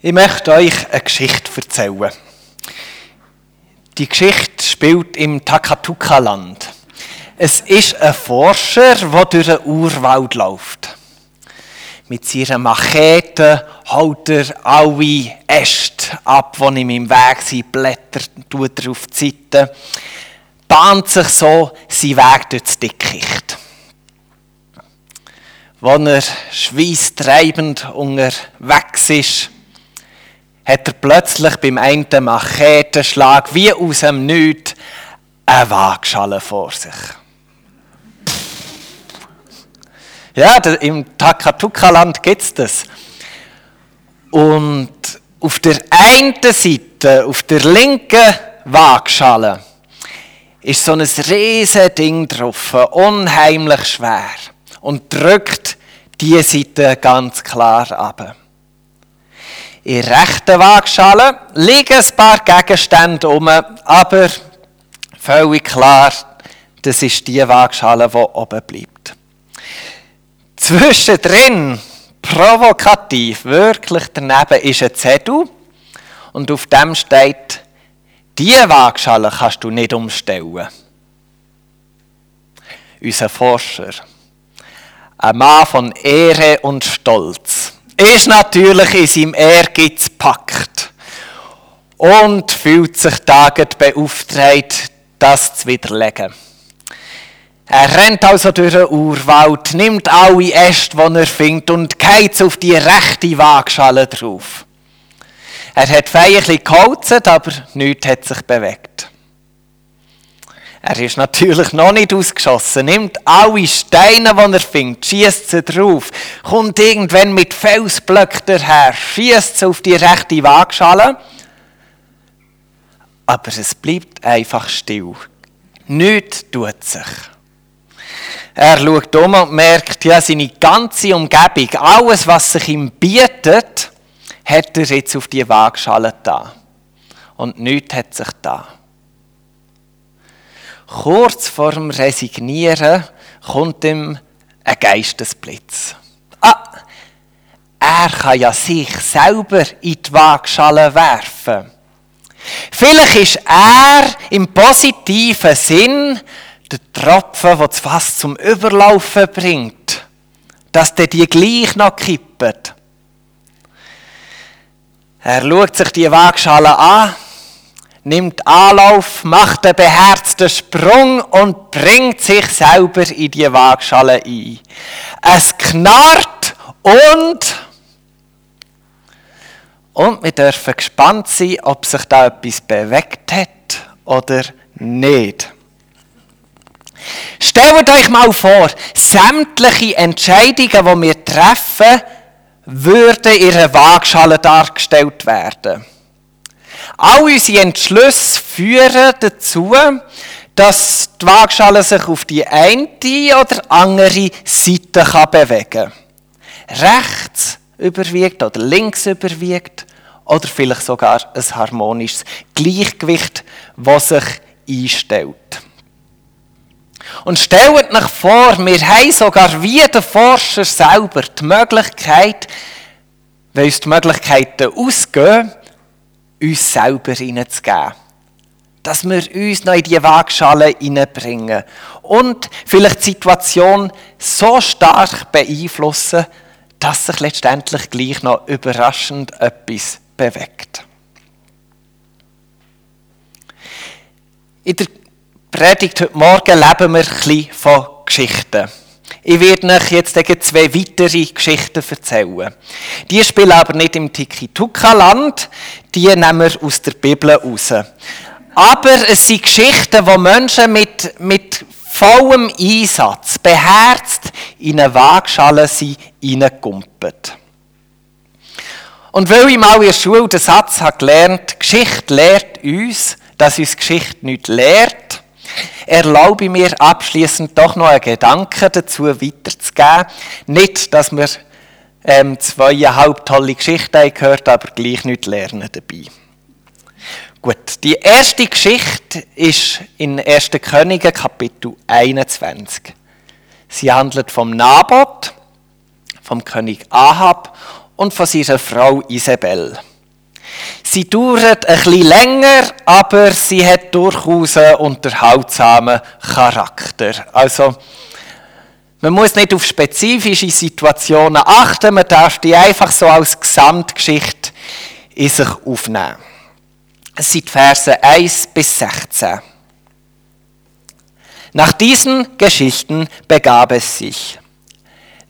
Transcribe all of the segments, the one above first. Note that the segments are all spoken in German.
Ich möchte euch eine Geschichte erzählen. Die Geschichte spielt im Takatuka-Land. Es ist ein Forscher, der durch den Urwald läuft. Mit seiner Machete haut er alle Äste ab, die ihm im Weg sind, Blätter tut er auf die Seite, bahnt sich so seinen Weg durch das Dickicht. Als er schweißtreibend unterwegs ist, hat er plötzlich beim einen Machetenschlag wie aus dem Nichts eine Waagschale vor sich. Ja, im Takatuka-Land gibt es das. Und auf der einen Seite, auf der linken Waagschale, ist so ein riesiges Ding drauf, unheimlich schwer. Und drückt diese Seite ganz klar ab. In der rechten Waagschale liegen ein paar Gegenstände um, aber völlig klar, das ist die Waagschale, die oben bleibt. Zwischendrin, provokativ, wirklich daneben, ist ein Zettel und auf dem steht, diese Waagschale kannst du nicht umstellen. Unser Forscher, ein Mann von Ehre und Stolz, ist natürlich in seinem Ehrgeiz packt und fühlt sich damit beauftragt, das zu widerlegen. Er rennt also durch den Urwald, nimmt alle Äste, die er findet, und geht auf die rechte Waagschale drauf. Er hat feierlich geholzt, aber nichts hat sich bewegt. Er ist natürlich noch nicht ausgeschossen, nimmt alle Steine, die er findet, schießt sie drauf, kommt irgendwann mit Felsblöcken daher, schießt sie auf die rechte Waagschale. Aber es bleibt einfach still. Nichts tut sich. Er schaut um und merkt, ja, seine ganze Umgebung, alles, was sich ihm bietet, hat er jetzt auf die Waagschale da. Und nichts hat sich da kurz vor dem Resignieren kommt ihm ein Geistesblitz. Ah, er kann ja sich selber in die Waagschale werfen. Vielleicht ist er im positiven Sinn der Tropfen, der das Fass zum Überlaufen bringt, dass der die gleich noch kippt. Er schaut sich die Waagschale an nimmt Anlauf, macht einen beherzten Sprung und bringt sich selber in die Waagschale ein. Es knarrt und und wir dürfen gespannt sein, ob sich da etwas bewegt hat oder nicht. Stellt euch mal vor, sämtliche Entscheidungen, die wir treffen, würden in einer Waagschale dargestellt werden. All unsere Entschlüsse führen dazu, dass die Waagschale sich auf die eine oder andere Seite bewegen kann. Rechts überwiegt oder links überwiegt oder vielleicht sogar ein harmonisches Gleichgewicht, das sich einstellt. Und stellt euch vor, wir haben sogar wie der Forscher selber die Möglichkeit, wenn uns die Möglichkeiten ausgehen, uns selber hineinzugeben. Dass wir uns noch in die Waagschale hineinbringen. Und vielleicht die Situation so stark beeinflussen, dass sich letztendlich gleich noch überraschend etwas bewegt. In der Predigt heute Morgen leben wir ein bisschen von Geschichten. Ich werde euch jetzt zwei weitere Geschichten erzählen. Die spielen aber nicht im Tiki-Tuka-Land, die nehmen wir aus der Bibel raus. Aber es sind Geschichten, wo Menschen mit, mit vollem Einsatz, beherzt, in eine Waagschale sind, reingekumpelt. Und weil ich mal in der Schule den Satz habe gelernt, Geschichte lehrt uns, dass uns Geschichte nicht lehrt, erlaube mir abschließend doch noch einen Gedanken dazu weiterzugeben. Nicht, dass wir ähm, zweieinhalb tolle Geschichten gehört aber gleich nicht lernen dabei. Gut, die erste Geschichte ist in 1. Könige Kapitel 21. Sie handelt vom Naboth, vom König Ahab und von seiner Frau Isabel. Sie dauert ein bisschen länger, aber sie hat durchaus einen unterhaltsamen Charakter. Also, man muss nicht auf spezifische Situationen achten, man darf die einfach so als Gesamtgeschichte in sich aufnehmen. Es sind Verse 1 bis 16. Nach diesen Geschichten begab es sich.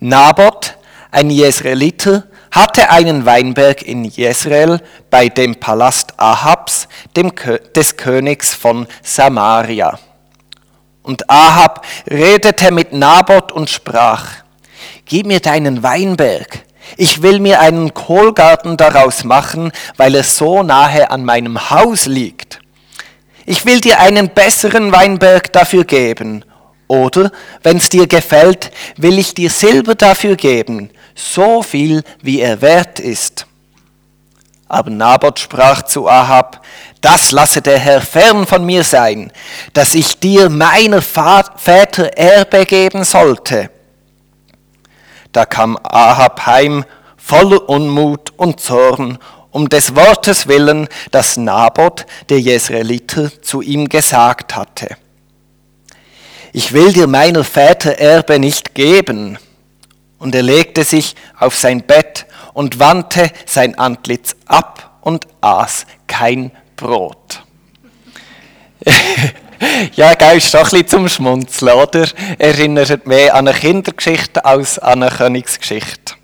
Naboth, ein Jesraeliter, hatte einen Weinberg in Jezreel bei dem Palast Ahabs, dem, des Königs von Samaria. Und Ahab redete mit Naboth und sprach, Gib mir deinen Weinberg, ich will mir einen Kohlgarten daraus machen, weil er so nahe an meinem Haus liegt. Ich will dir einen besseren Weinberg dafür geben. Oder, wenn es dir gefällt, will ich dir Silber dafür geben, so viel wie er wert ist. Aber Naboth sprach zu Ahab, das lasse der Herr fern von mir sein, dass ich dir meiner Väter Erbe geben sollte. Da kam Ahab heim, voller Unmut und Zorn, um des Wortes willen, das Naboth, der Jezreeliter, zu ihm gesagt hatte. Ich will dir meiner Väter Erbe nicht geben. Und er legte sich auf sein Bett und wandte sein Antlitz ab und aß kein Brot. ja, gell, ist doch ein bisschen zum Schmunzeln, oder? Erinnert mehr an eine Kindergeschichte als an eine Königsgeschichte.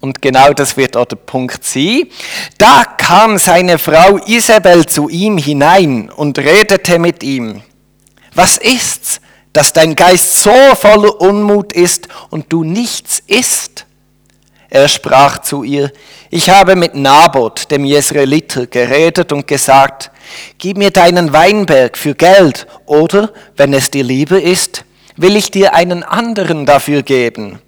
Und genau das wird auch der Punkt sein. Da kam seine Frau Isabel zu ihm hinein und redete mit ihm. Was ist's? Dass dein Geist so voller Unmut ist und du nichts isst? Er sprach zu ihr, ich habe mit Naboth, dem Jesraeliter, geredet und gesagt, gib mir deinen Weinberg für Geld, oder, wenn es dir lieber ist, will ich dir einen anderen dafür geben.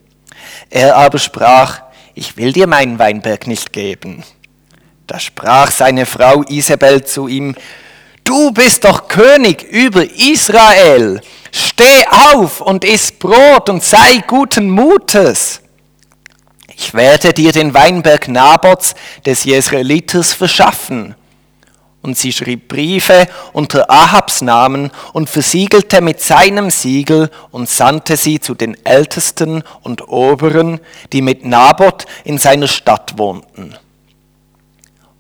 Er aber sprach, ich will dir meinen Weinberg nicht geben. Da sprach seine Frau Isabel zu ihm, du bist doch König über Israel Steh auf und iss Brot und sei guten Mutes. Ich werde dir den Weinberg Nabots des Jesraeliters verschaffen. Und sie schrieb Briefe unter Ahabs Namen und versiegelte mit seinem Siegel und sandte sie zu den Ältesten und Oberen, die mit Naboth in seiner Stadt wohnten.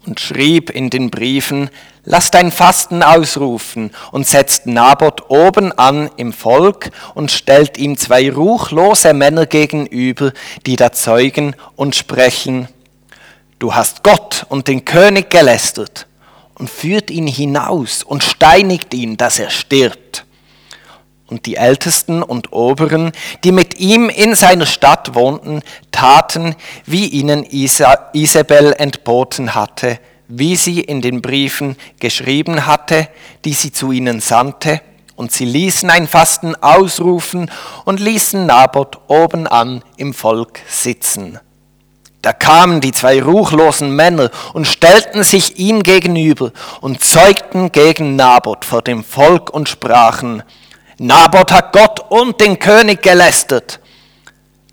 Und schrieb in den Briefen, lasst ein Fasten ausrufen und setzt Naboth oben an im Volk und stellt ihm zwei ruchlose Männer gegenüber, die da zeugen und sprechen, du hast Gott und den König gelästert und führt ihn hinaus und steinigt ihn, dass er stirbt. Und die Ältesten und Oberen, die mit ihm in seiner Stadt wohnten, taten, wie ihnen Isabel entboten hatte, wie sie in den Briefen geschrieben hatte, die sie zu ihnen sandte, und sie ließen ein Fasten ausrufen und ließen Naboth oben an im Volk sitzen. Da kamen die zwei ruchlosen Männer und stellten sich ihm gegenüber und zeugten gegen Naboth vor dem Volk und sprachen, Naboth hat Gott und den König gelästert.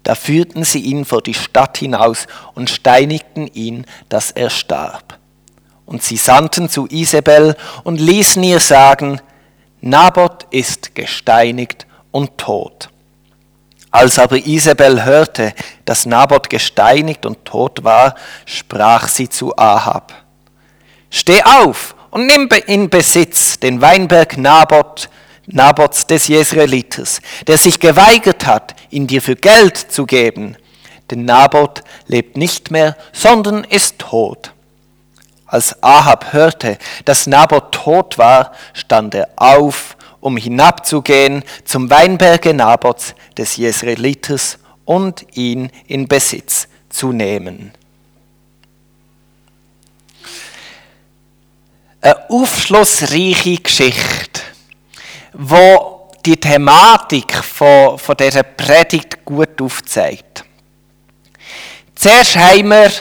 Da führten sie ihn vor die Stadt hinaus und steinigten ihn, dass er starb. Und sie sandten zu Isabel und ließen ihr sagen, Naboth ist gesteinigt und tot. Als aber Isabel hörte, dass Naboth gesteinigt und tot war, sprach sie zu Ahab, Steh auf und nimm in Besitz den Weinberg Naboth, Naboths des Jesraelites, der sich geweigert hat, ihn dir für Geld zu geben. Denn Naboth lebt nicht mehr, sondern ist tot. Als Ahab hörte, dass Naboth tot war, stand er auf, um hinabzugehen zum Weinberge Naboths des Jesraelites und ihn in Besitz zu nehmen. Eine aufschlussreiche Geschichte, wo die Thematik von, von dieser Predigt gut aufzeigt. Zuerst haben wir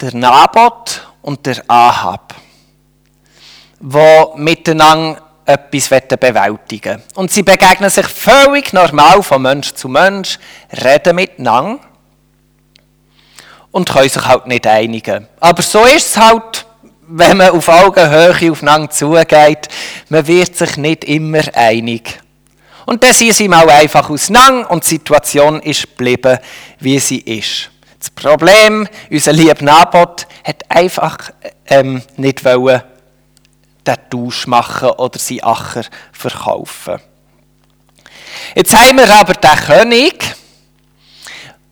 der Naboth und der Ahab, wo miteinander etwas bewältigen wollen. Und sie begegnen sich völlig normal von Mensch zu Mensch, reden miteinander. und können sich halt nicht einigen. Aber so ist es halt, wenn man auf Augenhöhe aufeinander zugeht. Man wird sich nicht immer einig. Und dann sind sie mal einfach auseinander und die Situation ist geblieben, wie sie ist. Das Problem, unser lieber Nabot hat einfach ähm, nicht wollen, den Tausch machen oder seinen Acher verkaufen. Jetzt haben wir aber den König,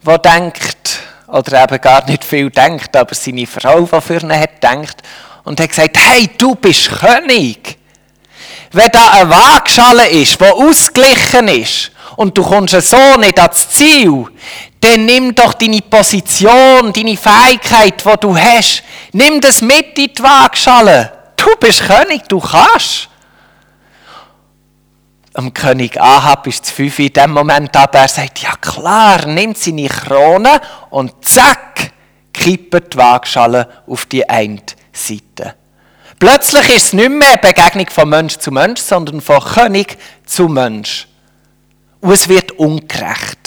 der denkt, oder eben gar nicht viel denkt, aber seine Frau, die für ihn hat, denkt, und hat gesagt, hey, du bist König. Wenn da eine Waagschale ist, die ausgeglichen ist, und du kommst so nicht ans Ziel, dann nimm doch deine Position, deine Fähigkeit, die du hast, nimm das mit in die Waagschale. Du bist König, du kannst. Am König Ahab ist zu fünf in dem Moment aber er sagt, ja klar, nimmt seine Krone und zack, kippt die Waagschale auf die eine Seite. Plötzlich ist es nicht mehr eine Begegnung von Mensch zu Mensch, sondern von König zu Mensch. Und es wird ungerecht.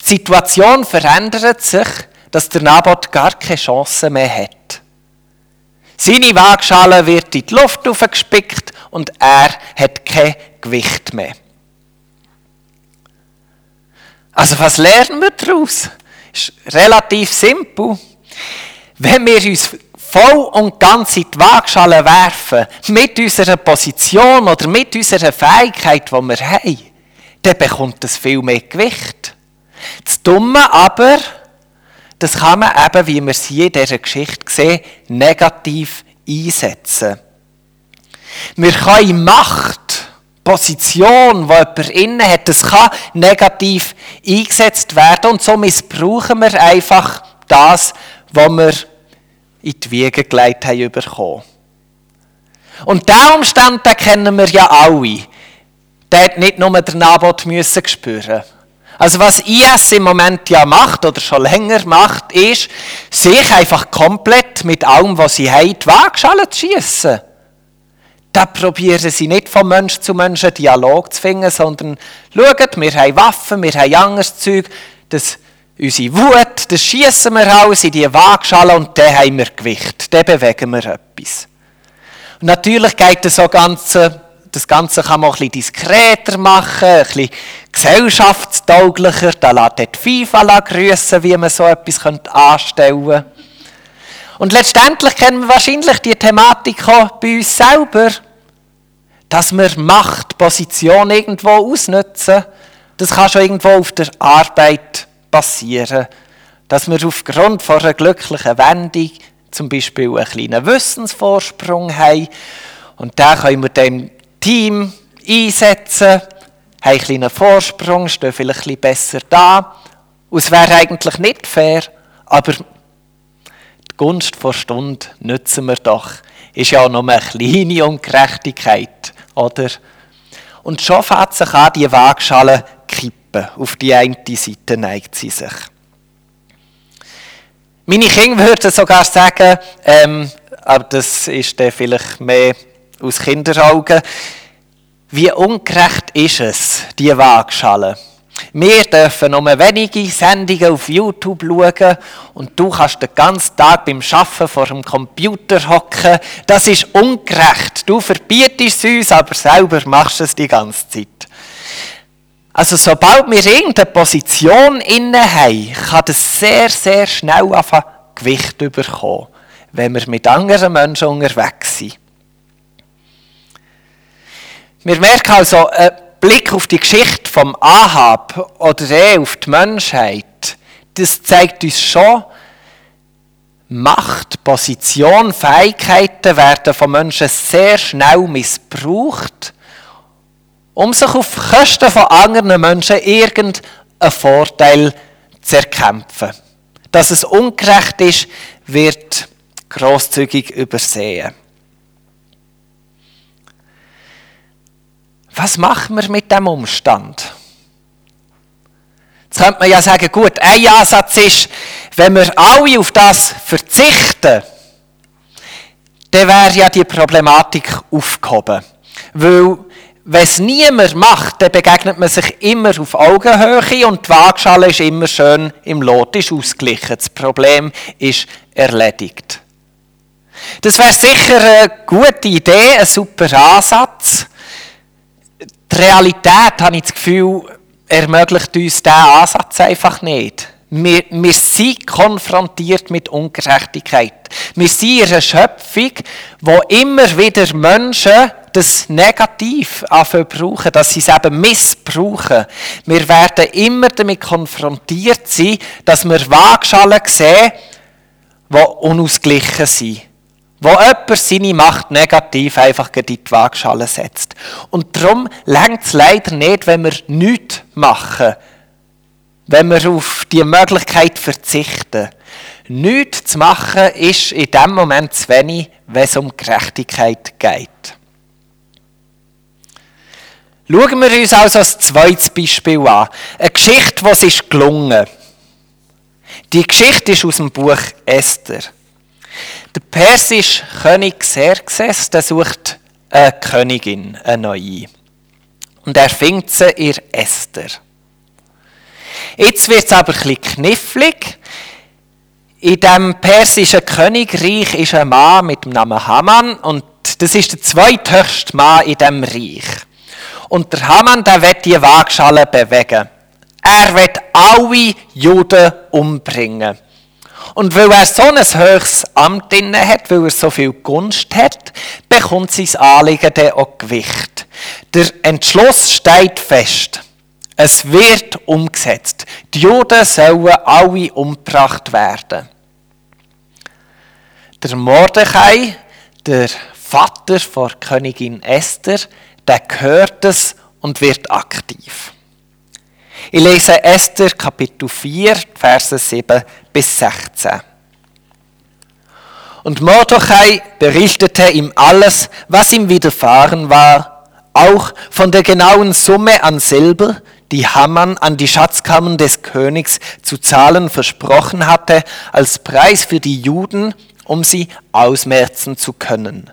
Die Situation verändert sich, dass der Nabot gar keine Chance mehr hat. Seine Waagschale wird in die Luft aufgespickt und er hat kein Gewicht mehr. Also was lernen wir daraus? Ist relativ simpel. Wenn wir uns voll und ganz in die Waagschale werfen, mit unserer Position oder mit unserer Fähigkeit, die wir haben, dann bekommt es viel mehr Gewicht. Das Dumme aber, das kann man eben, wie wir es hier in dieser Geschichte sehen, negativ einsetzen. Wir können Macht, Position, die jemand innen hat, das kann negativ eingesetzt werden und so missbrauchen wir einfach das, was wir in die Wiege gelegt haben bekommen. Und diesen Umstand den kennen wir ja alle. Der hat nicht nur der Nabot müssen spüren. Also was IS im Moment ja macht oder schon länger macht, ist, sich einfach komplett mit allem, was sie haben, die Waagschale zu schiessen. Da probieren sie nicht von Mensch zu Mensch einen Dialog zu finden, sondern schaut, wir haben Waffen, wir haben anderes Zeug, das unsere Wut, das schießen wir raus in die Waagschale und dann haben wir Gewicht. Dann bewegen wir etwas. Und natürlich geht das, so Ganze, das Ganze kann man auch ein bisschen diskreter machen, ein bisschen gesellschaftstauglicher. Da lässt die FIFA grüßen, wie man so etwas anstellen könnte. Und letztendlich kennen wir wahrscheinlich die Thematik auch bei uns selber, dass wir Machtposition irgendwo ausnutzen. Das kann schon irgendwo auf der Arbeit passieren, dass wir aufgrund von einer glücklichen Wendung zum Beispiel einen kleinen Wissensvorsprung haben und da können wir dem Team einsetzen, haben einen kleinen Vorsprung, stehen vielleicht ein bisschen besser da. Und es wäre eigentlich nicht fair, aber die Gunst vor Stunde nützen wir doch. Ist ja auch noch eine kleine Ungerechtigkeit, oder? Und schon fängt sich an, die Waagschale kippen. Auf die eine Seite neigt sie sich. Meine Kinder würden sogar sagen, ähm, aber das ist dann vielleicht mehr aus Kinderaugen, wie ungerecht ist es, die Waagschale. Wir dürfen nur wenige Sendungen auf YouTube schauen und du kannst den ganzen Tag beim Arbeiten vor dem Computer hocken. Das ist ungerecht. Du verbietest es uns, aber selber machst es die ganze Zeit. Also sobald wir irgendeine Position inne haben, kann das sehr, sehr schnell auf Gewicht bekommen, wenn wir mit anderen Menschen unterwegs sind. Wir merken also, ein Blick auf die Geschichte vom Ahab oder eh auf die Menschheit, das zeigt uns schon, Macht, Position, Fähigkeiten werden von Menschen sehr schnell missbraucht um sich auf Kosten von anderen Menschen irgendeinen Vorteil zu erkämpfen. Dass es ungerecht ist, wird großzügig übersehen. Was machen wir mit dem Umstand? Jetzt könnte man ja sagen, gut, ein Ansatz ist, wenn wir alle auf das verzichten, dann wäre ja die Problematik aufgehoben. Weil wenn es niemand macht, dann begegnet man sich immer auf Augenhöhe und die Waagschale ist immer schön im Lot, ist ausgeglichen. Das Problem ist erledigt. Das wäre sicher eine gute Idee, ein super Ansatz. Die Realität, habe ich das Gefühl, ermöglicht uns diesen Ansatz einfach nicht. Wir, wir sind konfrontiert mit Ungerechtigkeit. Wir sind in einer Schöpfung, wo immer wieder Menschen das negativ brauchen, dass sie es eben missbrauchen. Wir werden immer damit konfrontiert sein, dass wir Waagschalen sehen, die unausgeglichen sind. Wo jemand seine Macht negativ einfach in die Waagschale setzt. Und darum längt es leider nicht, wenn wir nichts machen wenn wir auf die Möglichkeit verzichten. Nichts zu machen ist in dem Moment zu wenig, wenn es um Gerechtigkeit geht. Schauen wir uns also als zweites Beispiel an. Eine Geschichte, was ist gelungen. Die Geschichte ist aus dem Buch Esther. Der persische König Xerxes, der sucht eine Königin, eine neue. Und er findet sie in Esther. Jetzt wird es aber bisschen knifflig. In dem persischen Königreich ist ein Mann mit dem Namen Haman und das ist der zweithöchste Mann in dem Reich. Und der Haman, der wird die Waagschale bewegen. Er wird alle Juden umbringen. Und weil er so ein höchstes Amt inne hat, weil er so viel Gunst hat, bekommt sein Anliegen dann auch Gewicht. Der Entschluss steht fest. Es wird umgesetzt. Die Juden sollen alle umgebracht werden. Der Mordechai, der Vater von Königin Esther, der hört es und wird aktiv. Ich lese Esther Kapitel 4, Verse 7 bis 16. Und Mordechai berichtete ihm alles, was ihm widerfahren war, auch von der genauen Summe an Silber, die Haman an die Schatzkammern des Königs zu zahlen versprochen hatte, als Preis für die Juden, um sie ausmerzen zu können.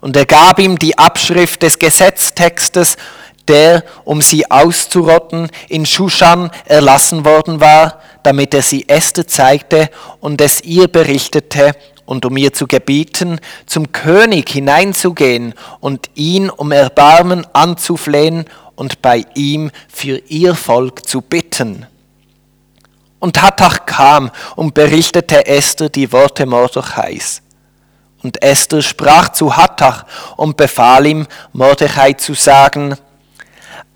Und er gab ihm die Abschrift des Gesetztextes, der, um sie auszurotten, in Shushan erlassen worden war, damit er sie Esther zeigte und es ihr berichtete und um ihr zu gebieten, zum König hineinzugehen und ihn um Erbarmen anzuflehen und bei ihm für ihr Volk zu bitten. Und Hattach kam und berichtete Esther die Worte Mordechais. Und Esther sprach zu Hattach und befahl ihm, Mordechai zu sagen,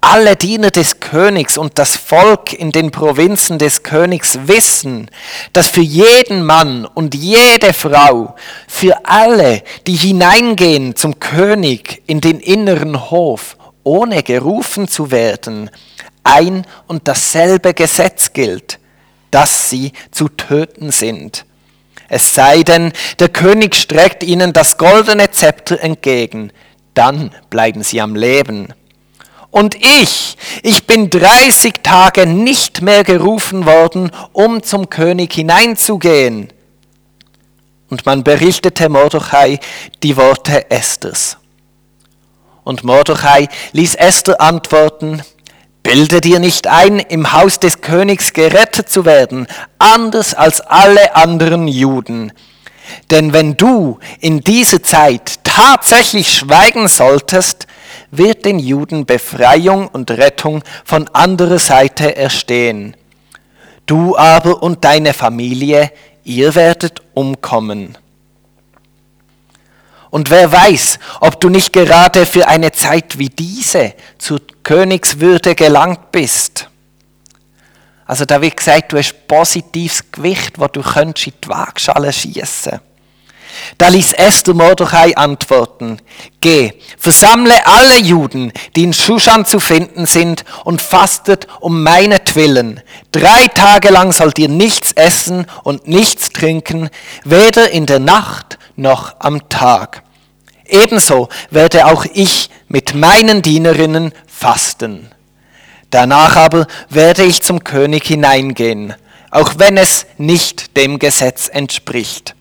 alle Diener des Königs und das Volk in den Provinzen des Königs wissen, dass für jeden Mann und jede Frau, für alle, die hineingehen zum König in den inneren Hof ohne gerufen zu werden, ein und dasselbe Gesetz gilt, dass sie zu töten sind. Es sei denn, der König streckt ihnen das goldene Zepter entgegen, dann bleiben sie am Leben. Und ich, ich bin 30 Tage nicht mehr gerufen worden, um zum König hineinzugehen. Und man berichtete Mordechai die Worte Esthers. Und Mordechai ließ Esther antworten, Bilde dir nicht ein, im Haus des Königs gerettet zu werden, anders als alle anderen Juden. Denn wenn du in dieser Zeit tatsächlich schweigen solltest, wird den Juden Befreiung und Rettung von anderer Seite erstehen. Du aber und deine Familie, ihr werdet umkommen. Und wer weiß, ob du nicht gerade für eine Zeit wie diese zur Königswürde gelangt bist. Also da wird gesagt, du hast positives Gewicht, wo du könntest in die Waagschale schießen. Da ließ Esther Mordechai antworten, Geh, versammle alle Juden, die in Shushan zu finden sind, und fastet um meinetwillen. Drei Tage lang sollt ihr nichts essen und nichts trinken, weder in der Nacht noch am Tag. Ebenso werde auch ich mit meinen Dienerinnen fasten. Danach aber werde ich zum König hineingehen, auch wenn es nicht dem Gesetz entspricht.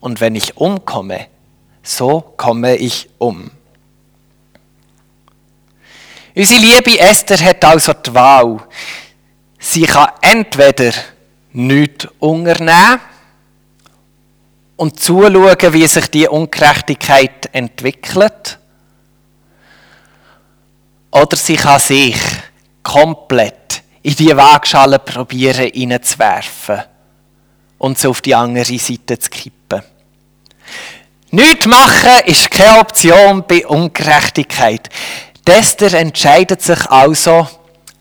Und wenn ich umkomme, so komme ich um. Unsere liebe Esther hat also die Wahl. Sie kann entweder nichts unternehmen und zuschauen, wie sich die Ungerechtigkeit entwickelt, oder sie kann sich komplett in die Waagschale probieren hineinzuwerfen und sie auf die andere Seite zu kippen. Nichts machen ist keine Option bei Ungerechtigkeit. Esther entscheidet sich also,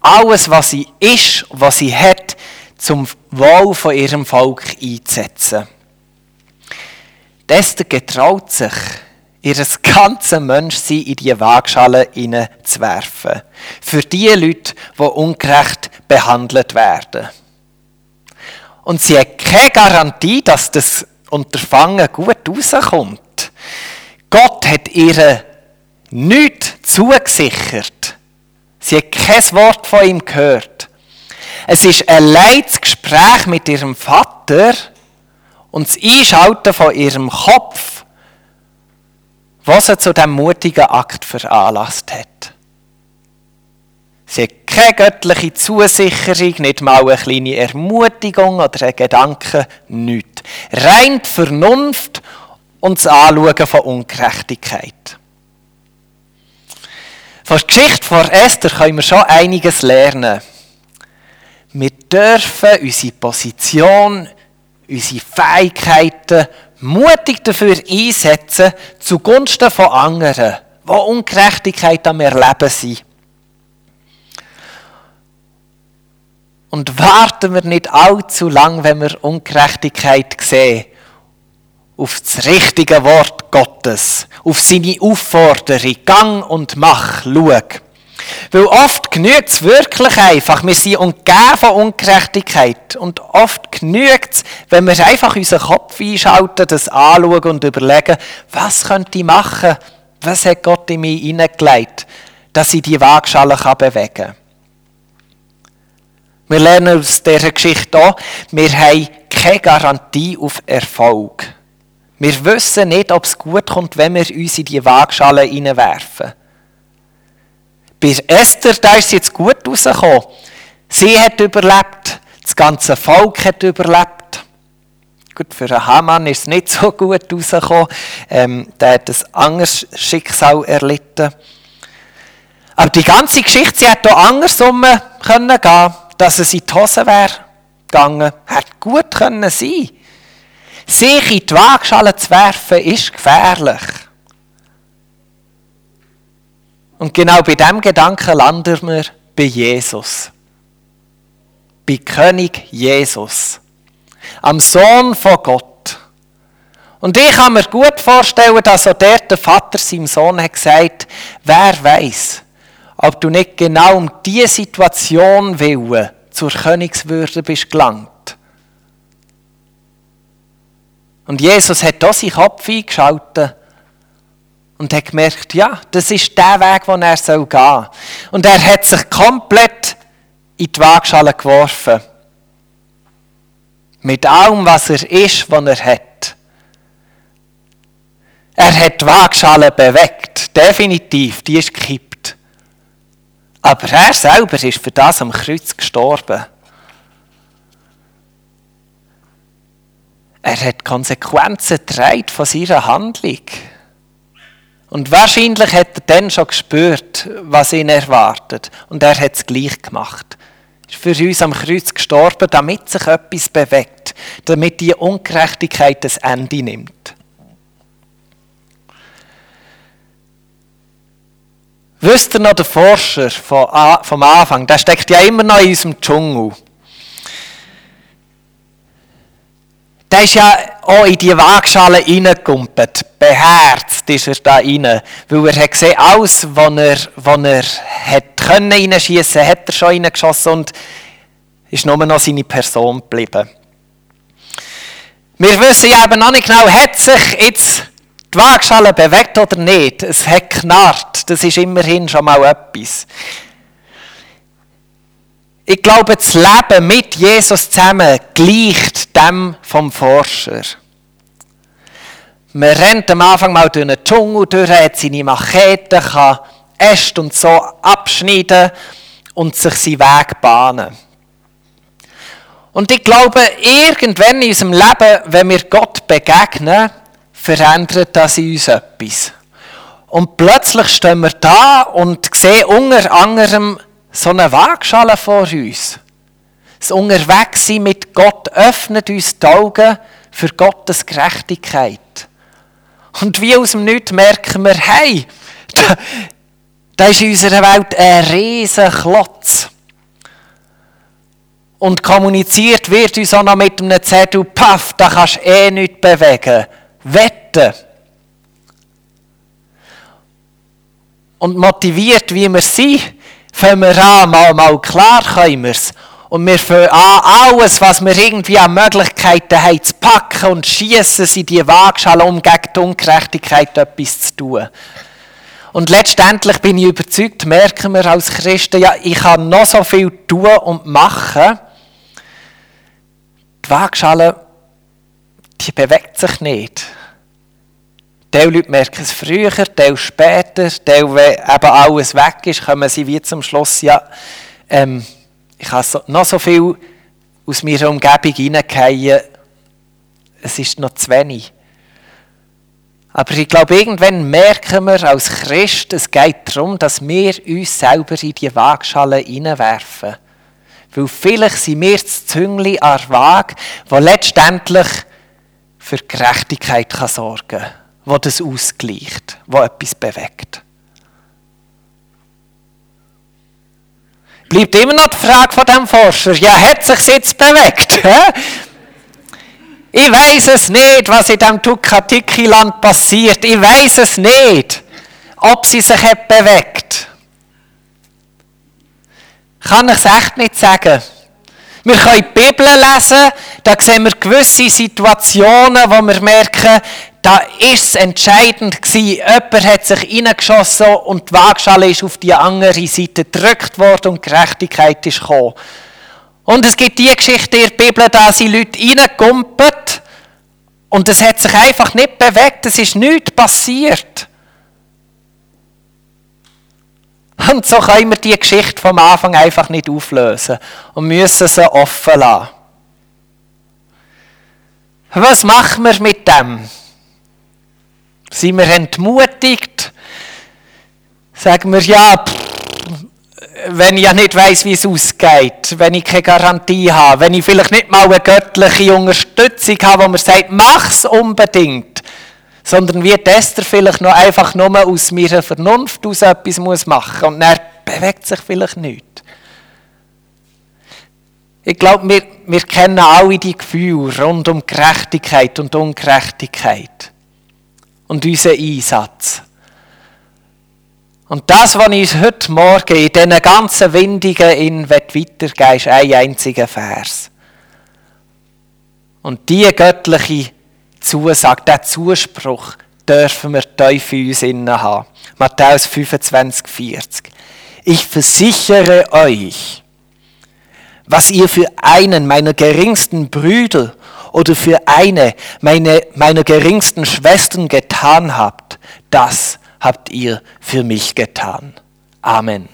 alles, was sie ist, was sie hat, zum Wohl von ihrem Volk einzusetzen. Esther getraut sich, ihr ganzes Menschsein in die Waagschale zu werfen. Für die Leute, die ungerecht behandelt werden. Und sie hat keine Garantie, dass das Unterfangen gut rauskommt. Gott hat ihr nichts zugesichert. Sie hat kein Wort von ihm gehört. Es ist ein leides Gespräch mit ihrem Vater und das Einschalten von ihrem Kopf, was sie zu diesem mutigen Akt veranlasst hat. Sie hat keine göttliche Zusicherung, nicht mal eine kleine Ermutigung oder ein Gedanke, nichts. Rein die Vernunft und das Anschauen von Ungerechtigkeit. Von der Geschichte von Esther können wir schon einiges lernen. Wir dürfen unsere Position, unsere Fähigkeiten mutig dafür einsetzen, zugunsten von anderen, die Ungerechtigkeit am Erleben sind. Und warten wir nicht allzu lang, wenn wir Ungerechtigkeit sehen, auf das richtige Wort Gottes, auf seine Aufforderung, Gang und Mach, schau. Weil oft genügt es wirklich einfach, wir sind umgeben von Ungerechtigkeit. Und oft genügt es, wenn wir einfach unseren Kopf einschalten, das anschauen und überlegen, was könnte ich machen, was hat Gott in mich hineingelegt, dass ich die Waagschale bewegen kann. Wir lernen aus dieser Geschichte auch, wir haben keine Garantie auf Erfolg. Wir wissen nicht, ob es gut kommt, wenn wir uns in die Waagschale hineinwerfen. Bei Esther, da ist sie jetzt gut rausgekommen. Sie hat überlebt, das ganze Volk hat überlebt. Gut, für einen Hamann ist es nicht so gut rausgekommen. Ähm, der hat ein anderes Schicksal erlitten. Aber die ganze Geschichte, sie hätte auch andersrum können gehen, dass es in die Hose wäre gegangen. Hätte gut können sein sich in die Waagschale zu werfen, ist gefährlich. Und genau bei diesem Gedanken landen wir bei Jesus. Bei König Jesus. Am Sohn von Gott. Und ich kann mir gut vorstellen, dass auch der, der Vater seinem Sohn hat gesagt, wer weiß, ob du nicht genau um diese Situation willen zur Königswürde bist gelangt. Und Jesus hat da seinen Kopf eingeschaltet und hat gemerkt, ja, das ist der Weg, den er gehen soll. Und er hat sich komplett in die Waagschale geworfen. Mit allem, was er ist, was er hat. Er hat die Waagschale bewegt, definitiv, die ist gekippt. Aber er selber ist für das am Kreuz gestorben. Er hat Konsequenzen getragen von seiner Handlung. Und wahrscheinlich hat er dann schon gespürt, was ihn erwartet. Und er hat es gleich gemacht. Er ist für uns am Kreuz gestorben, damit sich etwas bewegt, damit die Ungerechtigkeit das Ende nimmt. Wisst ihr noch, der Forscher vom Anfang, der steckt ja immer noch in unserem Dschungel. Der ist ja auch in die Waagschale reingekumpelt. Beherzt ist er da rein. Weil er hat gesehen, alles, was er, was er hat können reinschiessen, hat er schon reingeschossen und ist nur noch seine Person geblieben. Wir wissen ja eben noch nicht genau, hat sich jetzt die Waagschale bewegt oder nicht. Es hat knarrt. Das ist immerhin schon mal etwas. Ich glaube, das Leben mit Jesus zusammen gleicht dem vom Forscher. Man rennt am Anfang mal durch einen Dschungel durch, hat seine Machete, kann Äste und so abschneiden und sich seinen Weg bahnen. Und ich glaube, irgendwann in unserem Leben, wenn wir Gott begegnen, verändert das in uns etwas. Und plötzlich stehen wir da und sehen unter anderem so eine Waagschale vor uns. Das Unterwegssein mit Gott öffnet uns die Augen für Gottes Gerechtigkeit. Und wie aus dem Nichts merken wir, hey, da, da ist in unserer Welt ein riesen Klotz. Und kommuniziert wird uns auch noch mit einem Zettel, paff, da kannst du eh nichts bewegen. Wetten. Und motiviert, wie wir sind, fangen wir an, mal, mal klar können wir es. Und wir fangen an, alles, was wir irgendwie an Möglichkeiten haben, zu packen und schießen in die Waagschale, um gegen die Ungerechtigkeit etwas zu tun. Und letztendlich bin ich überzeugt, merken wir als Christen, ja, ich kann noch so viel tun und machen. Die Waagschale, die bewegt sich nicht. Die Leute merken es früher, die später, die, wenn eben alles weg ist, kommen sie wie zum Schluss, ja, ähm, ich habe so, noch so viel aus meiner Umgebung hineingehen, es ist noch zu wenig. Aber ich glaube, irgendwann merken wir als Christ, es geht darum, dass wir uns selber in die Waagschale hineinwerfen. Weil vielleicht sind wir das Züngli an der Waage, das letztendlich für Gerechtigkeit kann sorgen kann, wo das ausgleicht, wo etwas bewegt. Bleibt immer noch die Frage von dem Forscher, ja, hat sich jetzt bewegt? Ich weiß es nicht, was in dem Tukatiki-Land passiert. Ich weiß es nicht, ob sie sich hat bewegt. Kann ich es echt nicht sagen. Wir können die Bibel lesen, da sehen wir gewisse Situationen, wo wir merken, da ist es entscheidend gewesen. Jemand hat sich reingeschossen und die Waagschale ist auf die andere Seite gedrückt worden und Gerechtigkeit ist gekommen. Und es gibt die Geschichte in der Bibel, da sind Leute reingekumpelt und es hat sich einfach nicht bewegt, es ist nichts passiert. Und so können wir die Geschichte vom Anfang einfach nicht auflösen und müssen sie offen lassen. Was machen wir mit dem? Sind wir entmutigt? Sagen wir, ja, pff, wenn ich ja nicht weiß, wie es ausgeht, wenn ich keine Garantie habe, wenn ich vielleicht nicht mal eine göttliche Unterstützung habe, wo man sagt, mach's unbedingt, sondern wie Esther vielleicht noch einfach nur aus meiner Vernunft aus etwas muss machen und dann bewegt sich vielleicht nichts. Ich glaube, wir, wir kennen alle die Gefühle rund um Gerechtigkeit und Ungerechtigkeit und unseren Einsatz. Und das, was ich heute Morgen in diesen ganzen Windigen in weitergeben ist ein einziger Vers. Und diese göttliche Zusage, der Zuspruch, dürfen wir tief in uns innen haben. Matthäus 25, 40. Ich versichere euch, was ihr für einen meiner geringsten Brüder oder für eine meine, meiner geringsten Schwestern getan habt, das habt ihr für mich getan. Amen.